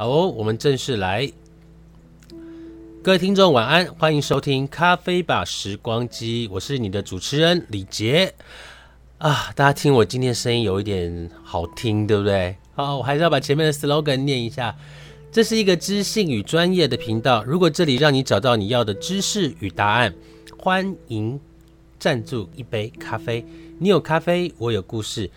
好哦，我们正式来。各位听众晚安，欢迎收听《咖啡吧时光机》，我是你的主持人李杰啊。大家听我今天声音有一点好听，对不对？好，我还是要把前面的 slogan 念一下。这是一个知性与专业的频道，如果这里让你找到你要的知识与答案，欢迎赞助一杯咖啡。你有咖啡，我有故事，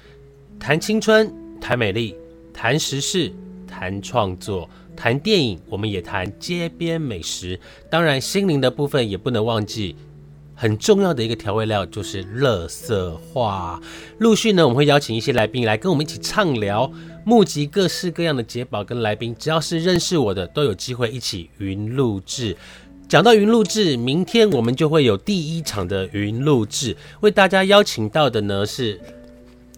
谈青春，谈美丽，谈时事。谈创作，谈电影，我们也谈街边美食。当然，心灵的部分也不能忘记，很重要的一个调味料就是乐色话。陆续呢，我们会邀请一些来宾来跟我们一起畅聊，募集各式各样的节宝跟来宾。只要是认识我的，都有机会一起云录制。讲到云录制，明天我们就会有第一场的云录制，为大家邀请到的呢是。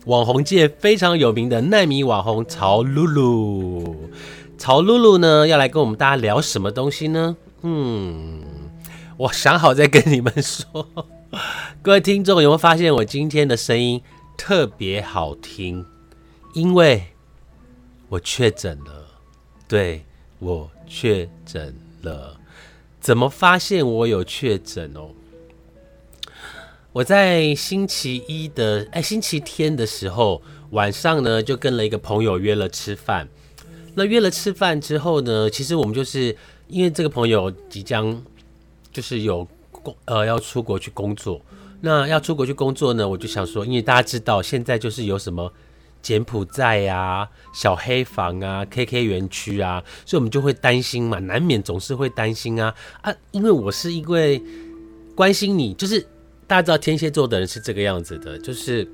网红界非常有名的奈米网红曹露露，曹露露呢要来跟我们大家聊什么东西呢？嗯，我想好再跟你们说。各位听众有没有发现我今天的声音特别好听？因为我确诊了，对我确诊了。怎么发现我有确诊哦？我在星期一的哎星期天的时候晚上呢，就跟了一个朋友约了吃饭。那约了吃饭之后呢，其实我们就是因为这个朋友即将就是有工呃要出国去工作。那要出国去工作呢，我就想说，因为大家知道现在就是有什么柬埔寨呀、小黑房啊、KK 园区啊，所以我们就会担心嘛，难免总是会担心啊啊，因为我是因为关心你，就是。大家知道天蝎座的人是这个样子的，就是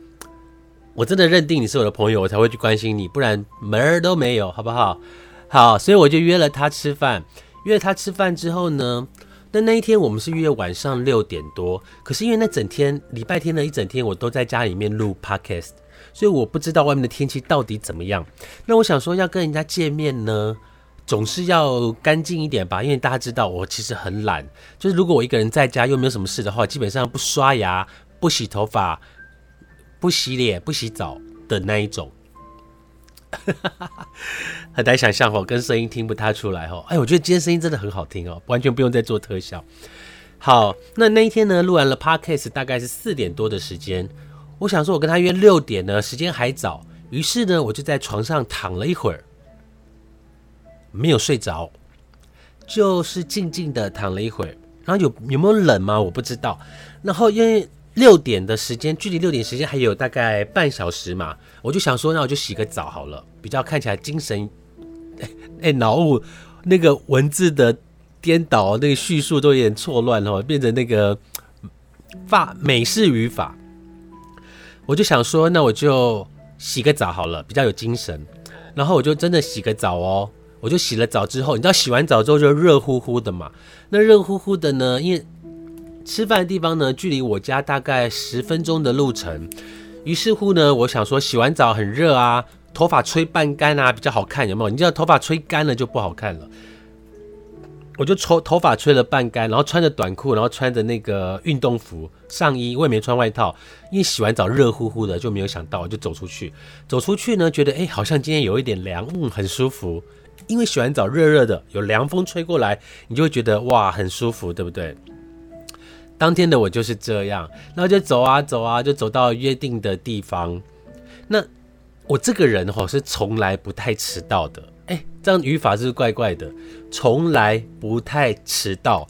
我真的认定你是我的朋友，我才会去关心你，不然门儿都没有，好不好？好，所以我就约了他吃饭。约了他吃饭之后呢，那那一天我们是约晚上六点多，可是因为那整天礼拜天的一整天我都在家里面录 podcast，所以我不知道外面的天气到底怎么样。那我想说要跟人家见面呢。总是要干净一点吧，因为大家知道我其实很懒，就是如果我一个人在家又没有什么事的话，基本上不刷牙、不洗头发、不洗脸、不洗澡的那一种，很难想象哦，跟声音听不太出来哦。哎，我觉得今天声音真的很好听哦，完全不用再做特效。好，那那一天呢，录完了 podcast 大概是四点多的时间，我想说我跟他约六点呢，时间还早，于是呢，我就在床上躺了一会儿。没有睡着，就是静静的躺了一会儿。然后有有没有冷吗？我不知道。然后因为六点的时间，距离六点时间还有大概半小时嘛，我就想说，那我就洗个澡好了，比较看起来精神。哎，脑雾那个文字的颠倒，那个叙述都有点错乱哦，变成那个法美式语法。我就想说，那我就洗个澡好了，比较有精神。然后我就真的洗个澡哦。我就洗了澡之后，你知道洗完澡之后就热乎乎的嘛？那热乎乎的呢？因为吃饭的地方呢，距离我家大概十分钟的路程。于是乎呢，我想说洗完澡很热啊，头发吹半干啊，比较好看，有没有？你知道头发吹干了就不好看了。我就抽头发吹了半干，然后穿着短裤，然后穿着那个运动服上衣，我也没穿外套，因为洗完澡热乎乎的，就没有想到就走出去。走出去呢，觉得哎，好像今天有一点凉，嗯，很舒服。因为洗完澡热热的，有凉风吹过来，你就会觉得哇很舒服，对不对？当天的我就是这样，然后就走啊走啊，就走到约定的地方。那我这个人哈是从来不太迟到的，哎，这样语法是怪怪的，从来不太迟到，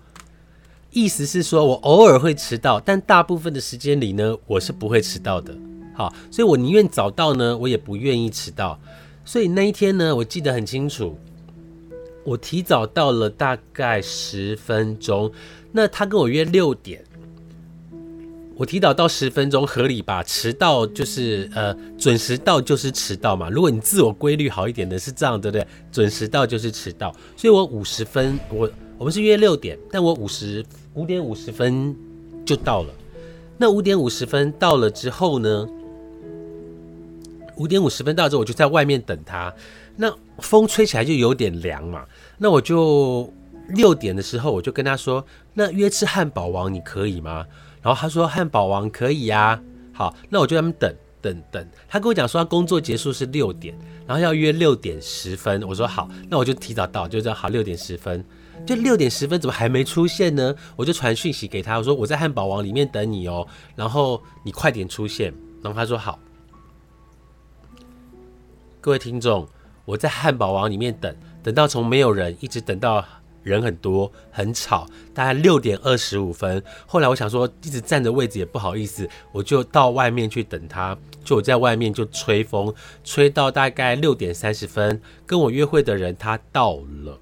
意思是说我偶尔会迟到，但大部分的时间里呢，我是不会迟到的。好，所以我宁愿早到呢，我也不愿意迟到。所以那一天呢，我记得很清楚，我提早到了大概十分钟。那他跟我约六点，我提早到十分钟合理吧？迟到就是呃准时到就是迟到嘛。如果你自我规律好一点的是这样，对不对？准时到就是迟到。所以我五十分，我我们是约六点，但我五十五点五十分就到了。那五点五十分到了之后呢？五点五十分到之后，我就在外面等他。那风吹起来就有点凉嘛。那我就六点的时候，我就跟他说：“那约吃汉堡王，你可以吗？”然后他说：“汉堡王可以呀。”好，那我就在那边等。等等。他跟我讲说，他工作结束是六点，然后要约六点十分。我说好，那我就提早到，就这样好六点十分。就六点十分怎么还没出现呢？我就传讯息给他，我说我在汉堡王里面等你哦，然后你快点出现。然后他说好。各位听众，我在汉堡王里面等，等到从没有人一直等到。人很多，很吵，大概六点二十五分。后来我想说，一直站着位置也不好意思，我就到外面去等他。就我在外面就吹风，吹到大概六点三十分，跟我约会的人他到了。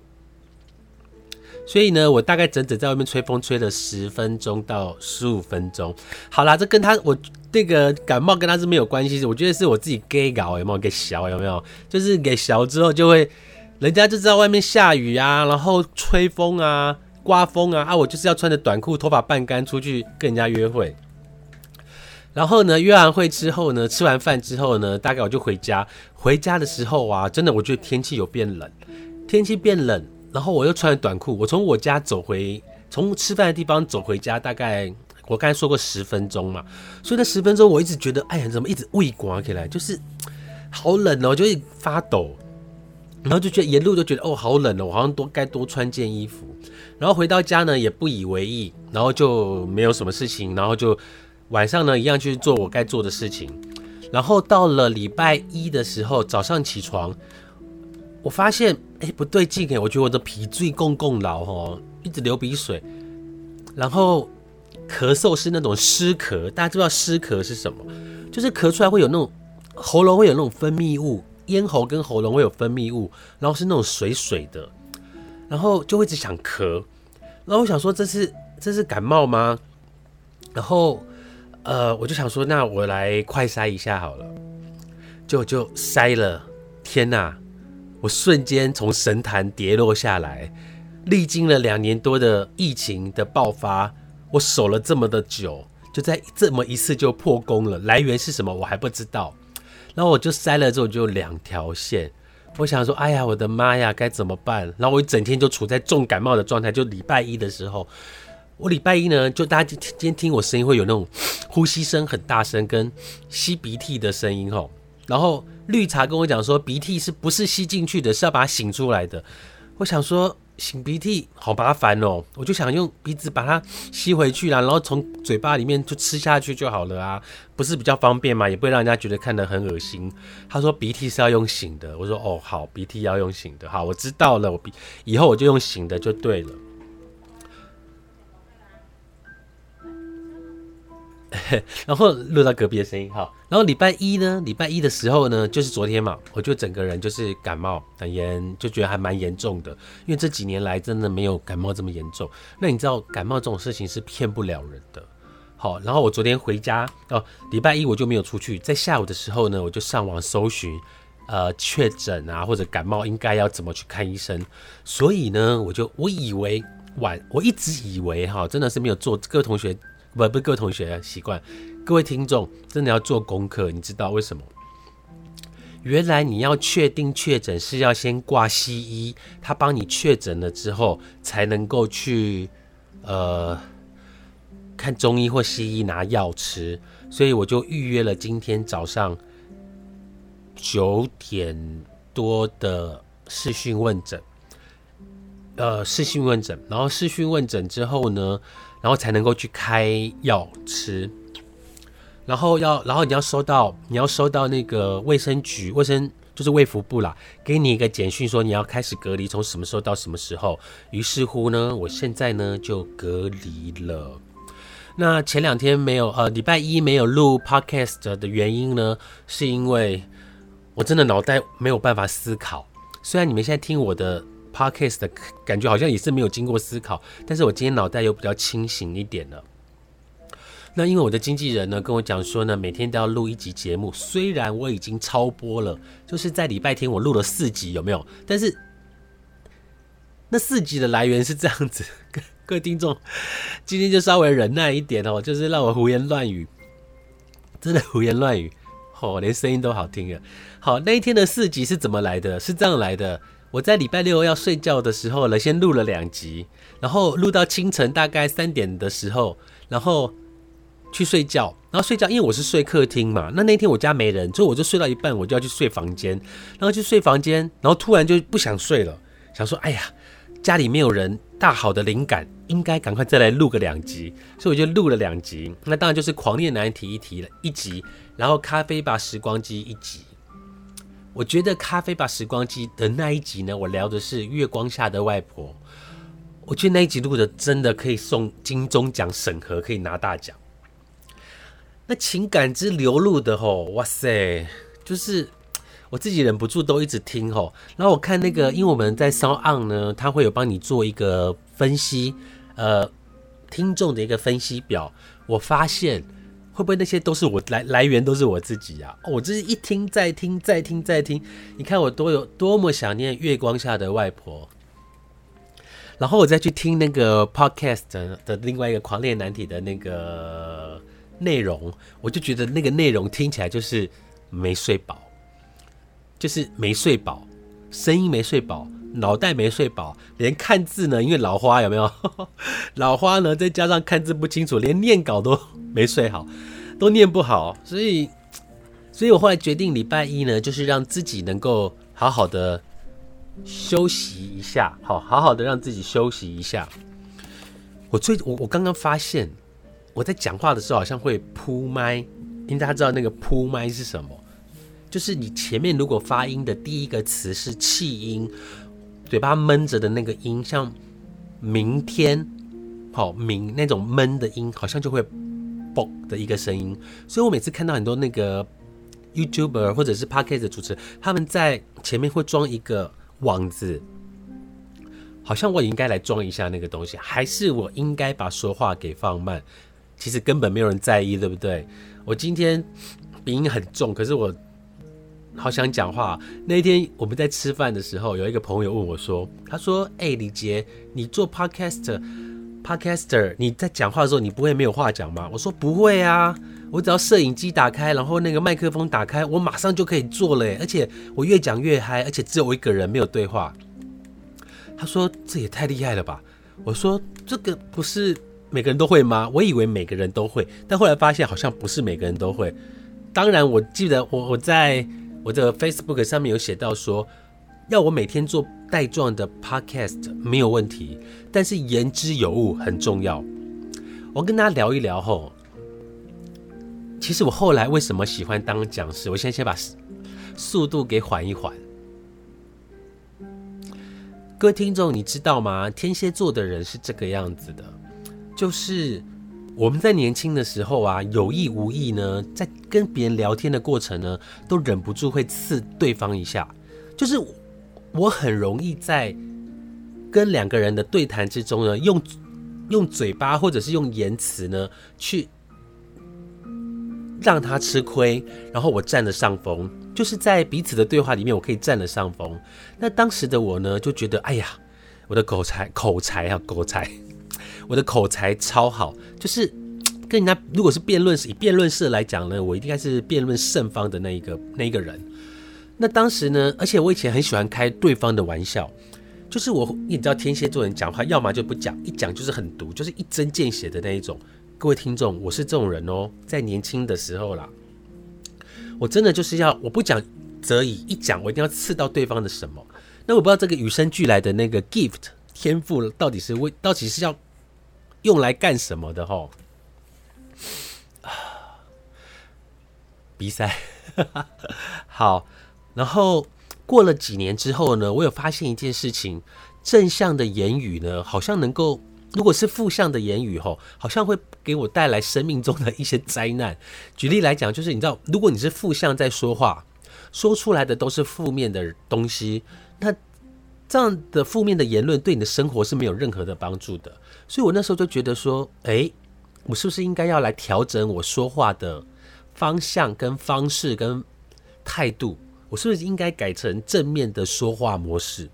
所以呢，我大概整整在外面吹风吹了十分钟到十五分钟。好啦，这跟他我那个感冒跟他是没有关系，我觉得是我自己给搞有没有给小有没有？就是给小之后就会。人家就知道外面下雨啊，然后吹风啊，刮风啊，啊，我就是要穿着短裤，头发半干出去跟人家约会。然后呢，约完会之后呢，吃完饭之后呢，大概我就回家。回家的时候啊，真的我觉得天气有变冷，天气变冷，然后我又穿着短裤，我从我家走回，从吃饭的地方走回家，大概我刚才说过十分钟嘛，所以那十分钟我一直觉得，哎呀，怎么一直胃刮起来，就是好冷哦，就会发抖。然后就觉得沿路都觉得哦好冷哦，我好像多该多穿件衣服。然后回到家呢也不以为意，然后就没有什么事情，然后就晚上呢一样去做我该做的事情。然后到了礼拜一的时候早上起床，我发现哎不对劲哎，我觉得我的脾最共共老哦，一直流鼻水，然后咳嗽是那种湿咳，大家知道湿咳是什么？就是咳出来会有那种喉咙会有那种分泌物。咽喉跟喉咙会有分泌物，然后是那种水水的，然后就会一直想咳，然后我想说这是这是感冒吗？然后呃我就想说那我来快筛一下好了，就就筛了，天哪！我瞬间从神坛跌落下来，历经了两年多的疫情的爆发，我守了这么的久，就在这么一次就破功了，来源是什么我还不知道。然后我就塞了之后就两条线，我想说，哎呀，我的妈呀，该怎么办？然后我一整天就处在重感冒的状态。就礼拜一的时候，我礼拜一呢，就大家今天听我声音会有那种呼吸声很大声，跟吸鼻涕的声音吼。然后绿茶跟我讲说，鼻涕是不是吸进去的，是要把它醒出来的。我想说。擤鼻涕好麻烦哦，我就想用鼻子把它吸回去啦，然后从嘴巴里面就吃下去就好了啊，不是比较方便吗？也不会让人家觉得看得很恶心。他说鼻涕是要用擤的，我说哦好，鼻涕要用擤的，好，我知道了，我鼻以后我就用擤的就对了。然后录到隔壁的声音哈，然后礼拜一呢，礼拜一的时候呢，就是昨天嘛，我就整个人就是感冒很严，就觉得还蛮严重的，因为这几年来真的没有感冒这么严重。那你知道感冒这种事情是骗不了人的。好，然后我昨天回家哦，礼拜一我就没有出去，在下午的时候呢，我就上网搜寻，呃，确诊啊或者感冒应该要怎么去看医生。所以呢，我就我以为晚，我一直以为哈，真的是没有做各位同学。不不，各位同学习惯，各位听众真的要做功课，你知道为什么？原来你要确定确诊是要先挂西医，他帮你确诊了之后，才能够去呃看中医或西医拿药吃。所以我就预约了今天早上九点多的视讯问诊，呃，视讯问诊，然后视讯问诊之后呢？然后才能够去开药吃，然后要，然后你要收到，你要收到那个卫生局卫生就是卫福部啦，给你一个简讯说你要开始隔离，从什么时候到什么时候。于是乎呢，我现在呢就隔离了。那前两天没有，呃，礼拜一没有录 podcast 的原因呢，是因为我真的脑袋没有办法思考。虽然你们现在听我的。Podcast 的感觉好像也是没有经过思考，但是我今天脑袋又比较清醒一点了。那因为我的经纪人呢跟我讲说呢，每天都要录一集节目，虽然我已经超播了，就是在礼拜天我录了四集，有没有？但是那四集的来源是这样子，各位听众今天就稍微忍耐一点哦，就是让我胡言乱语，真的胡言乱语，哦，连声音都好听了。好，那一天的四集是怎么来的？是这样来的。我在礼拜六要睡觉的时候呢，先录了两集，然后录到清晨大概三点的时候，然后去睡觉，然后睡觉，因为我是睡客厅嘛。那那天我家没人，所以我就睡到一半，我就要去睡房间，然后去睡房间，然后突然就不想睡了，想说，哎呀，家里没有人，大好的灵感，应该赶快再来录个两集，所以我就录了两集。那当然就是狂恋难题一题了一集，然后咖啡吧时光机一集。我觉得咖啡吧时光机的那一集呢，我聊的是月光下的外婆。我觉得那一集录的真的可以送金钟奖审核，可以拿大奖。那情感之流露的吼，哇塞，就是我自己忍不住都一直听吼。然后我看那个，因为我们在 Sound On 呢，他会有帮你做一个分析，呃，听众的一个分析表。我发现会不会那些都是我来来源都是我自己啊？我这是一听再听再听再听，你看我多有多么想念月光下的外婆。然后我再去听那个 Podcast 的另外一个狂恋难题的那个。内容，我就觉得那个内容听起来就是没睡饱，就是没睡饱，声音没睡饱，脑袋没睡饱，连看字呢，因为老花有没有？老花呢，再加上看字不清楚，连念稿都没睡好，都念不好，所以，所以我后来决定礼拜一呢，就是让自己能够好好的休息一下，好好好的让自己休息一下。我最我我刚刚发现。我在讲话的时候好像会铺麦，因为大家知道那个铺麦是什么，就是你前面如果发音的第一个词是气音，嘴巴闷着的那个音，像明天，好明那种闷的音，好像就会嘣的一个声音。所以我每次看到很多那个 YouTuber 或者是 Podcast 的主持，他们在前面会装一个网子，好像我应该来装一下那个东西，还是我应该把说话给放慢？其实根本没有人在意，对不对？我今天鼻音很重，可是我好想讲话。那天我们在吃饭的时候，有一个朋友问我说：“他说，哎，李杰，你做 podcaster，podcaster，你在讲话的时候，你不会没有话讲吗？”我说：“不会啊，我只要摄影机打开，然后那个麦克风打开，我马上就可以做了。而且我越讲越嗨，而且只有我一个人，没有对话。”他说：“这也太厉害了吧？”我说：“这个不是。”每个人都会吗？我以为每个人都会，但后来发现好像不是每个人都会。当然，我记得我我在我的 Facebook 上面有写到说，要我每天做带状的 Podcast 没有问题，但是言之有物很重要。我跟大家聊一聊后，其实我后来为什么喜欢当讲师？我现在先把速度给缓一缓。各位听众，你知道吗？天蝎座的人是这个样子的。就是我们在年轻的时候啊，有意无意呢，在跟别人聊天的过程呢，都忍不住会刺对方一下。就是我很容易在跟两个人的对谈之中呢，用用嘴巴或者是用言辞呢，去让他吃亏，然后我占了上风。就是在彼此的对话里面，我可以占了上风。那当时的我呢，就觉得，哎呀，我的口才口才啊，口才。我的口才超好，就是 跟人家如果是辩论以辩论式来讲呢，我应该是辩论胜方的那一个那一个人。那当时呢，而且我以前很喜欢开对方的玩笑，就是我你知道天蝎座人讲话，要么就不讲，一讲就是很毒，就是一针见血的那一种。各位听众，我是这种人哦，在年轻的时候啦，我真的就是要我不讲则已，一讲我一定要刺到对方的什么。那我不知道这个与生俱来的那个 gift 天赋到底是为到底是要。用来干什么的吼？比赛 好，然后过了几年之后呢，我有发现一件事情：正向的言语呢，好像能够；如果是负向的言语吼，好像会给我带来生命中的一些灾难。举例来讲，就是你知道，如果你是负向在说话，说出来的都是负面的东西，那。这样的负面的言论对你的生活是没有任何的帮助的，所以我那时候就觉得说，哎，我是不是应该要来调整我说话的方向、跟方式、跟态度？我是不是应该改成正面的说话模式？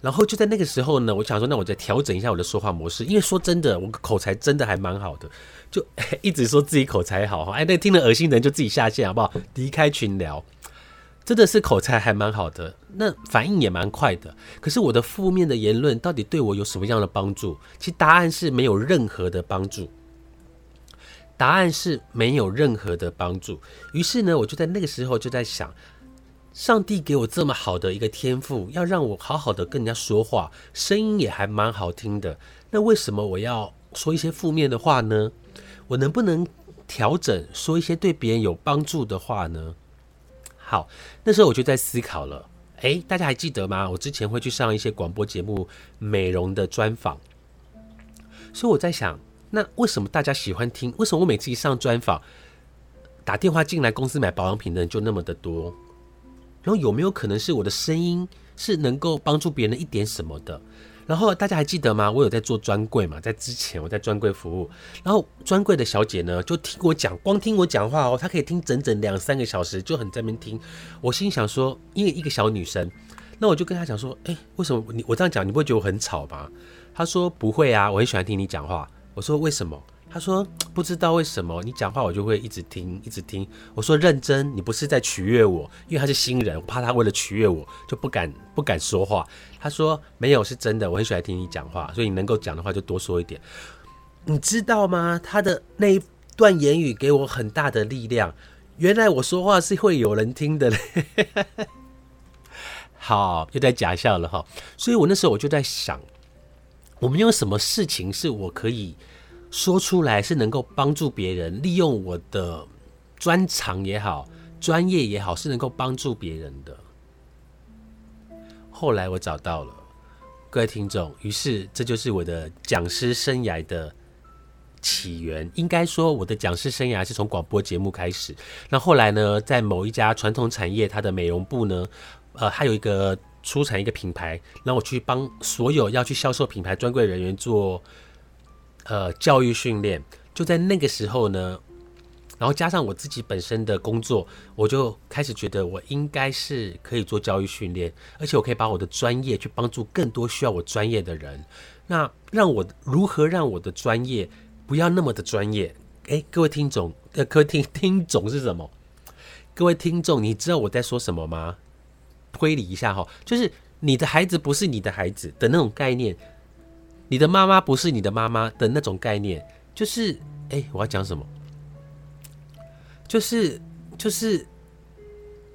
然后就在那个时候呢，我想说，那我再调整一下我的说话模式，因为说真的，我口才真的还蛮好的，就 一直说自己口才好哈，哎，那听了恶心人就自己下线好不好？离开群聊。真的是口才还蛮好的，那反应也蛮快的。可是我的负面的言论到底对我有什么样的帮助？其实答案是没有任何的帮助。答案是没有任何的帮助。于是呢，我就在那个时候就在想，上帝给我这么好的一个天赋，要让我好好的跟人家说话，声音也还蛮好听的。那为什么我要说一些负面的话呢？我能不能调整，说一些对别人有帮助的话呢？好，那时候我就在思考了。诶，大家还记得吗？我之前会去上一些广播节目美容的专访，所以我在想，那为什么大家喜欢听？为什么我每次一上专访，打电话进来公司买保养品的人就那么的多？然后有没有可能是我的声音是能够帮助别人一点什么的？然后大家还记得吗？我有在做专柜嘛，在之前我在专柜服务，然后专柜的小姐呢就听我讲，光听我讲话哦，她可以听整整两三个小时，就很在那边听。我心想说，因为一个小女生，那我就跟她讲说，哎，为什么你我这样讲，你不会觉得我很吵吗？她说不会啊，我很喜欢听你讲话。我说为什么？他说不知道为什么你讲话我就会一直听一直听。我说认真，你不是在取悦我，因为他是新人，我怕他为了取悦我就不敢不敢说话。他说没有，是真的，我很喜欢听你讲话，所以你能够讲的话就多说一点。你知道吗？他的那一段言语给我很大的力量。原来我说话是会有人听的嘞。好，又在假笑了哈。所以我那时候我就在想，我们有什么事情是我可以。说出来是能够帮助别人，利用我的专长也好，专业也好，是能够帮助别人的。后来我找到了各位听众，于是这就是我的讲师生涯的起源。应该说，我的讲师生涯是从广播节目开始。那后来呢，在某一家传统产业，它的美容部呢，呃，还有一个出产一个品牌，让我去帮所有要去销售品牌专柜人员做。呃，教育训练就在那个时候呢，然后加上我自己本身的工作，我就开始觉得我应该是可以做教育训练，而且我可以把我的专业去帮助更多需要我专业的人。那让我如何让我的专业不要那么的专业？诶，各位听众，呃，各位听听众是什么？各位听众，你知道我在说什么吗？推理一下哈，就是你的孩子不是你的孩子的那种概念。你的妈妈不是你的妈妈的那种概念，就是哎，我要讲什么？就是就是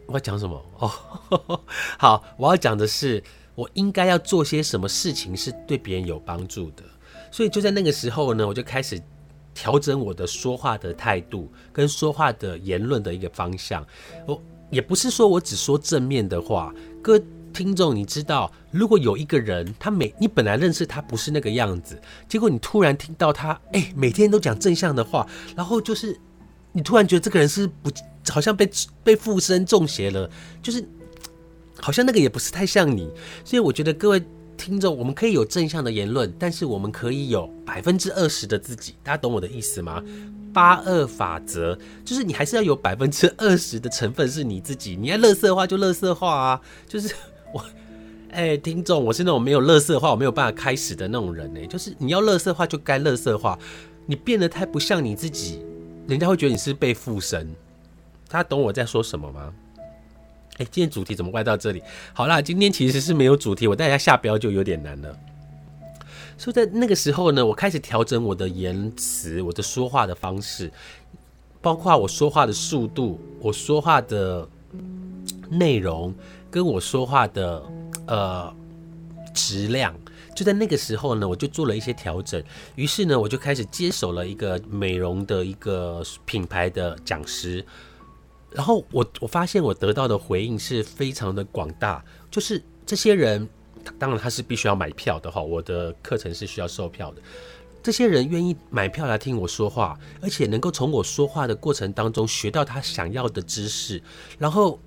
我要讲什么？哦，好，我要讲的是，我应该要做些什么事情是对别人有帮助的。所以就在那个时候呢，我就开始调整我的说话的态度跟说话的言论的一个方向。我也不是说我只说正面的话，哥。听众，你知道，如果有一个人，他每你本来认识他不是那个样子，结果你突然听到他，哎，每天都讲正向的话，然后就是你突然觉得这个人是不，好像被被附身中邪了，就是好像那个也不是太像你，所以我觉得各位听众，我们可以有正向的言论，但是我们可以有百分之二十的自己，大家懂我的意思吗？八二法则就是你还是要有百分之二十的成分是你自己，你要乐色化就乐色化啊，就是。我，哎，听众，我是那种没有乐色化，我没有办法开始的那种人呢。就是你要乐色化，就该乐色化。你变得太不像你自己，人家会觉得你是被附身。大家懂我在说什么吗？哎，今天主题怎么歪到这里？好啦，今天其实是没有主题，我带大家下标就有点难了。所以在那个时候呢，我开始调整我的言辞，我的说话的方式，包括我说话的速度，我说话的内容。跟我说话的呃质量，就在那个时候呢，我就做了一些调整。于是呢，我就开始接手了一个美容的一个品牌的讲师。然后我我发现我得到的回应是非常的广大，就是这些人，当然他是必须要买票的哈，我的课程是需要售票的。这些人愿意买票来听我说话，而且能够从我说话的过程当中学到他想要的知识，然后。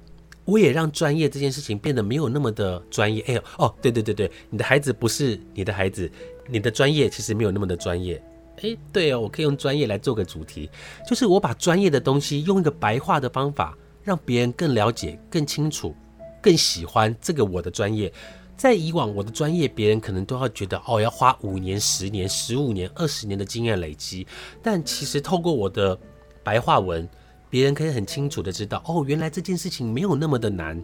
我也让专业这件事情变得没有那么的专业。哎呦，哦，对对对对，你的孩子不是你的孩子，你的专业其实没有那么的专业。哎，对哦，我可以用专业来做个主题，就是我把专业的东西用一个白话的方法，让别人更了解、更清楚、更喜欢这个我的专业。在以往我的专业，别人可能都要觉得哦，要花五年、十年、十五年、二十年的经验累积，但其实透过我的白话文。别人可以很清楚的知道，哦，原来这件事情没有那么的难。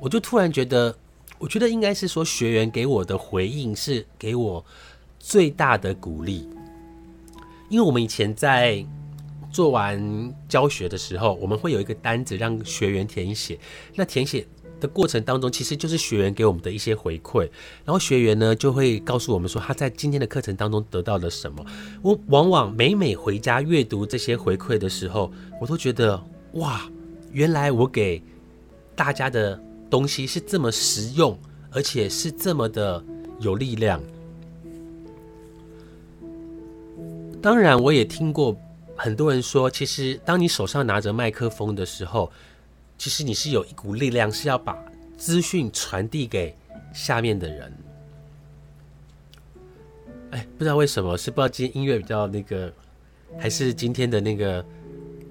我就突然觉得，我觉得应该是说，学员给我的回应是给我最大的鼓励。因为我们以前在做完教学的时候，我们会有一个单子让学员填写。那填写的过程当中，其实就是学员给我们的一些回馈，然后学员呢就会告诉我们说他在今天的课程当中得到了什么。我往往每每回家阅读这些回馈的时候，我都觉得哇，原来我给大家的东西是这么实用，而且是这么的有力量。当然，我也听过很多人说，其实当你手上拿着麦克风的时候，其实你是有一股力量，是要把资讯传递给下面的人。哎，不知道为什么，是不知道今天音乐比较那个，还是今天的那个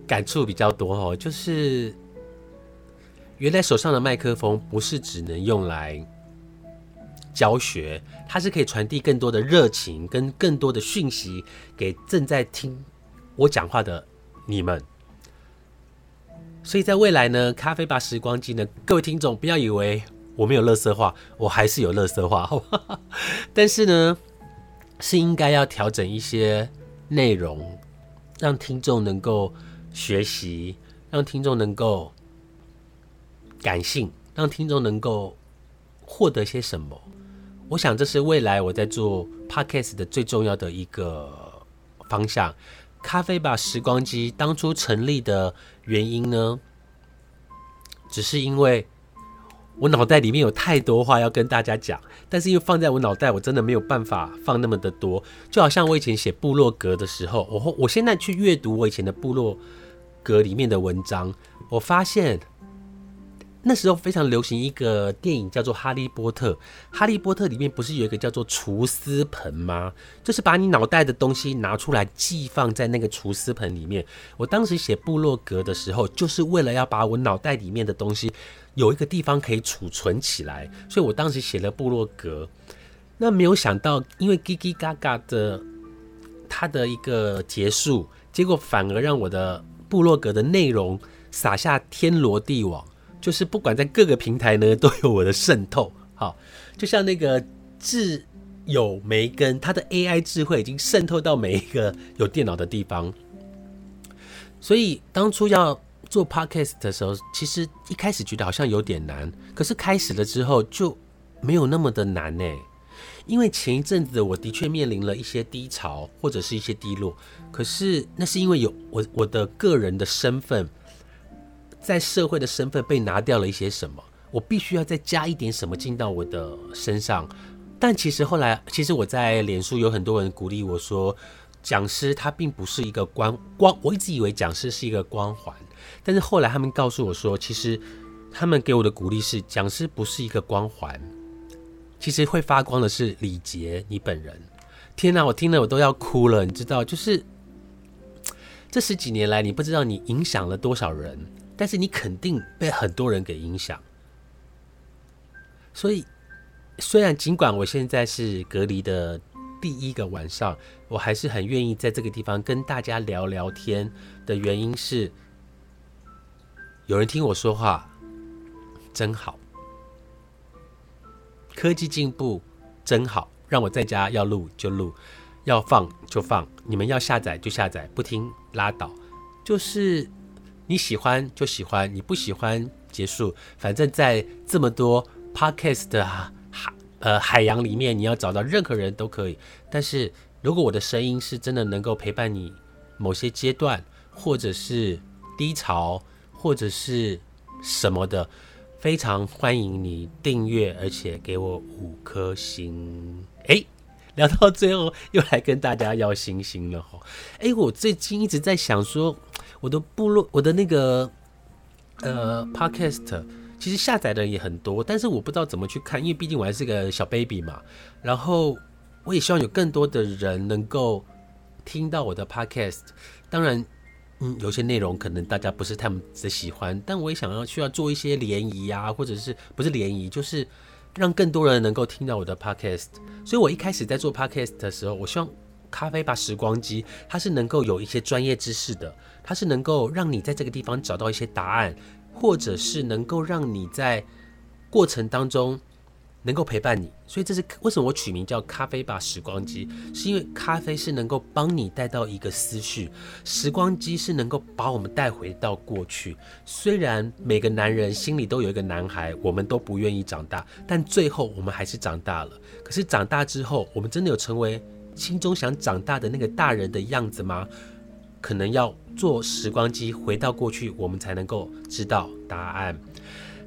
感触比较多哦。就是原来手上的麦克风不是只能用来。教学，它是可以传递更多的热情跟更多的讯息给正在听我讲话的你们。所以在未来呢，咖啡吧时光机呢，各位听众不要以为我没有乐色话，我还是有乐色话，好吧？但是呢，是应该要调整一些内容，让听众能够学习，让听众能够感性，让听众能够获得些什么。我想这是未来我在做 podcast 的最重要的一个方向。咖啡吧时光机当初成立的原因呢，只是因为我脑袋里面有太多话要跟大家讲，但是又放在我脑袋，我真的没有办法放那么的多。就好像我以前写部落格的时候，我我现在去阅读我以前的部落格里面的文章，我发现。那时候非常流行一个电影叫做《哈利波特》，《哈利波特》里面不是有一个叫做厨师盆吗？就是把你脑袋的东西拿出来寄放在那个厨师盆里面。我当时写部落格的时候，就是为了要把我脑袋里面的东西有一个地方可以储存起来，所以我当时写了部落格。那没有想到，因为叽叽嘎嘎的它的一个结束，结果反而让我的部落格的内容撒下天罗地网。就是不管在各个平台呢，都有我的渗透。好，就像那个智友梅根，它的 AI 智慧已经渗透到每一个有电脑的地方。所以当初要做 Podcast 的时候，其实一开始觉得好像有点难，可是开始了之后就没有那么的难呢。因为前一阵子我的确面临了一些低潮或者是一些低落，可是那是因为有我我的个人的身份。在社会的身份被拿掉了一些什么，我必须要再加一点什么进到我的身上。但其实后来，其实我在脸书有很多人鼓励我说，讲师他并不是一个光光，我一直以为讲师是一个光环，但是后来他们告诉我说，其实他们给我的鼓励是，讲师不是一个光环，其实会发光的是李杰你本人。天哪，我听了我都要哭了，你知道，就是这十几年来，你不知道你影响了多少人。但是你肯定被很多人给影响，所以虽然尽管我现在是隔离的第一个晚上，我还是很愿意在这个地方跟大家聊聊天。的原因是，有人听我说话真好，科技进步真好，让我在家要录就录，要放就放，你们要下载就下载，不听拉倒，就是。你喜欢就喜欢，你不喜欢结束。反正，在这么多 podcast 的海呃海洋里面，你要找到任何人都可以。但是如果我的声音是真的能够陪伴你某些阶段，或者是低潮，或者是什么的，非常欢迎你订阅，而且给我五颗星。诶，聊到最后又来跟大家要星星了哈。诶，我最近一直在想说。我的部落，我的那个呃，podcast，其实下载的人也很多，但是我不知道怎么去看，因为毕竟我还是个小 baby 嘛。然后我也希望有更多的人能够听到我的 podcast。当然，嗯，有些内容可能大家不是太的喜欢，但我也想要需要做一些联谊啊，或者是不是联谊，就是让更多人能够听到我的 podcast。所以我一开始在做 podcast 的时候，我希望。咖啡吧时光机，它是能够有一些专业知识的，它是能够让你在这个地方找到一些答案，或者是能够让你在过程当中能够陪伴你，所以这是为什么我取名叫咖啡吧时光机，是因为咖啡是能够帮你带到一个思绪，时光机是能够把我们带回到过去。虽然每个男人心里都有一个男孩，我们都不愿意长大，但最后我们还是长大了。可是长大之后，我们真的有成为心中想长大的那个大人的样子吗？可能要坐时光机回到过去，我们才能够知道答案。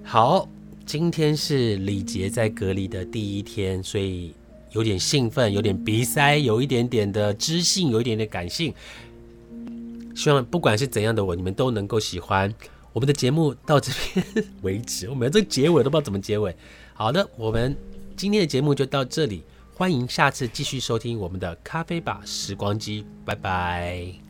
好。今天是李杰在隔离的第一天，所以有点兴奋，有点鼻塞，有一点点的知性，有一点点感性。希望不管是怎样的我，你们都能够喜欢我们的节目。到这边为止，我们这个结尾都不知道怎么结尾。好的，我们今天的节目就到这里，欢迎下次继续收听我们的咖啡吧时光机，拜拜。